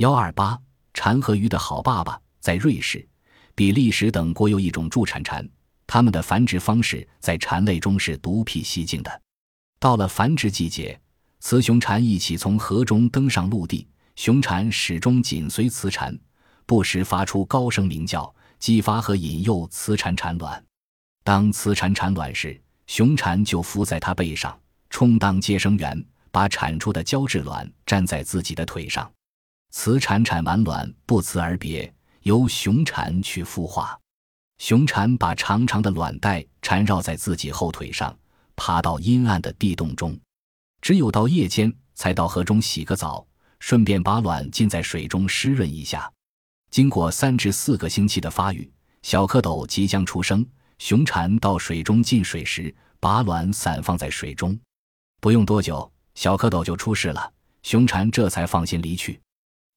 幺二八蝉和鱼的好爸爸在瑞士、比利时等国有一种助产蝉，它们的繁殖方式在蝉类中是独辟蹊径的。到了繁殖季节，雌雄蝉一起从河中登上陆地，雄蝉始终紧随雌蝉，不时发出高声鸣叫，激发和引诱雌蝉产卵。当雌蝉产卵时，雄蝉就伏在它背上，充当接生员，把产出的胶质卵粘在自己的腿上。雌蝉产完卵不辞而别，由雄蝉去孵化。雄蝉把长长的卵带缠绕在自己后腿上，爬到阴暗的地洞中，只有到夜间才到河中洗个澡，顺便把卵浸在水中湿润一下。经过三至四个星期的发育，小蝌蚪即将出生。雄蝉到水中进水时，把卵散放在水中，不用多久，小蝌蚪就出世了。雄蝉这才放心离去。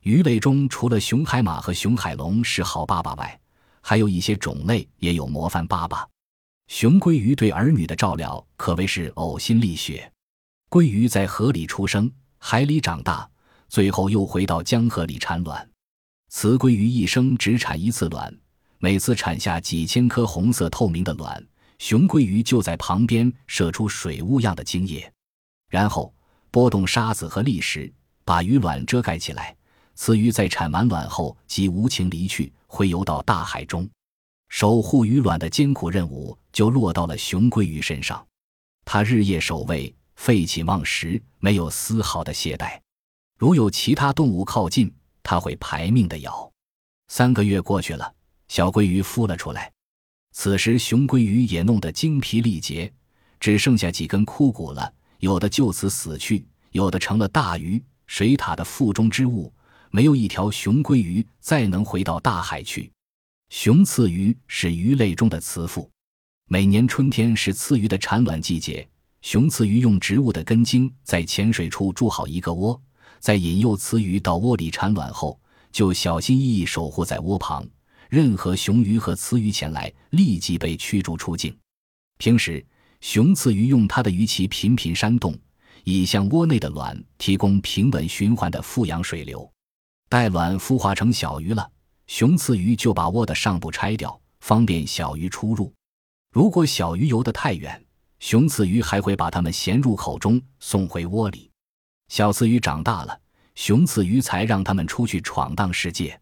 鱼类中，除了雄海马和雄海龙是好爸爸外，还有一些种类也有模范爸爸。雄鲑鱼对儿女的照料可谓是呕心沥血。鲑鱼在河里出生，海里长大，最后又回到江河里产卵。雌鲑鱼一生只产一次卵，每次产下几千颗红色透明的卵，雄鲑鱼就在旁边射出水雾样的精液，然后拨动沙子和砾石，把鱼卵遮盖起来。雌鱼在产完卵后即无情离去，会游到大海中。守护鱼卵的艰苦任务就落到了雄鲑鱼身上。它日夜守卫，废寝忘食，没有丝毫的懈怠。如有其他动物靠近，它会排命的咬。三个月过去了，小鲑鱼孵了出来。此时雄鲑鱼也弄得精疲力竭，只剩下几根枯骨了。有的就此死去，有的成了大鱼、水獭的腹中之物。没有一条雄鲑鱼再能回到大海去。雄刺鱼是鱼类中的雌父，每年春天是刺鱼的产卵季节。雄刺鱼用植物的根茎在浅水处筑好一个窝，在引诱雌鱼到窝里产卵后，就小心翼翼守护在窝旁。任何雄鱼和雌鱼前来，立即被驱逐出境。平时，雄刺鱼用它的鱼鳍频频扇动，以向窝内的卵提供平稳循环的富氧水流。待卵孵化成小鱼了，雄雌鱼就把窝的上部拆掉，方便小鱼出入。如果小鱼游得太远，雄雌鱼还会把它们衔入口中送回窝里。小雌鱼长大了，雄雌鱼才让它们出去闯荡世界。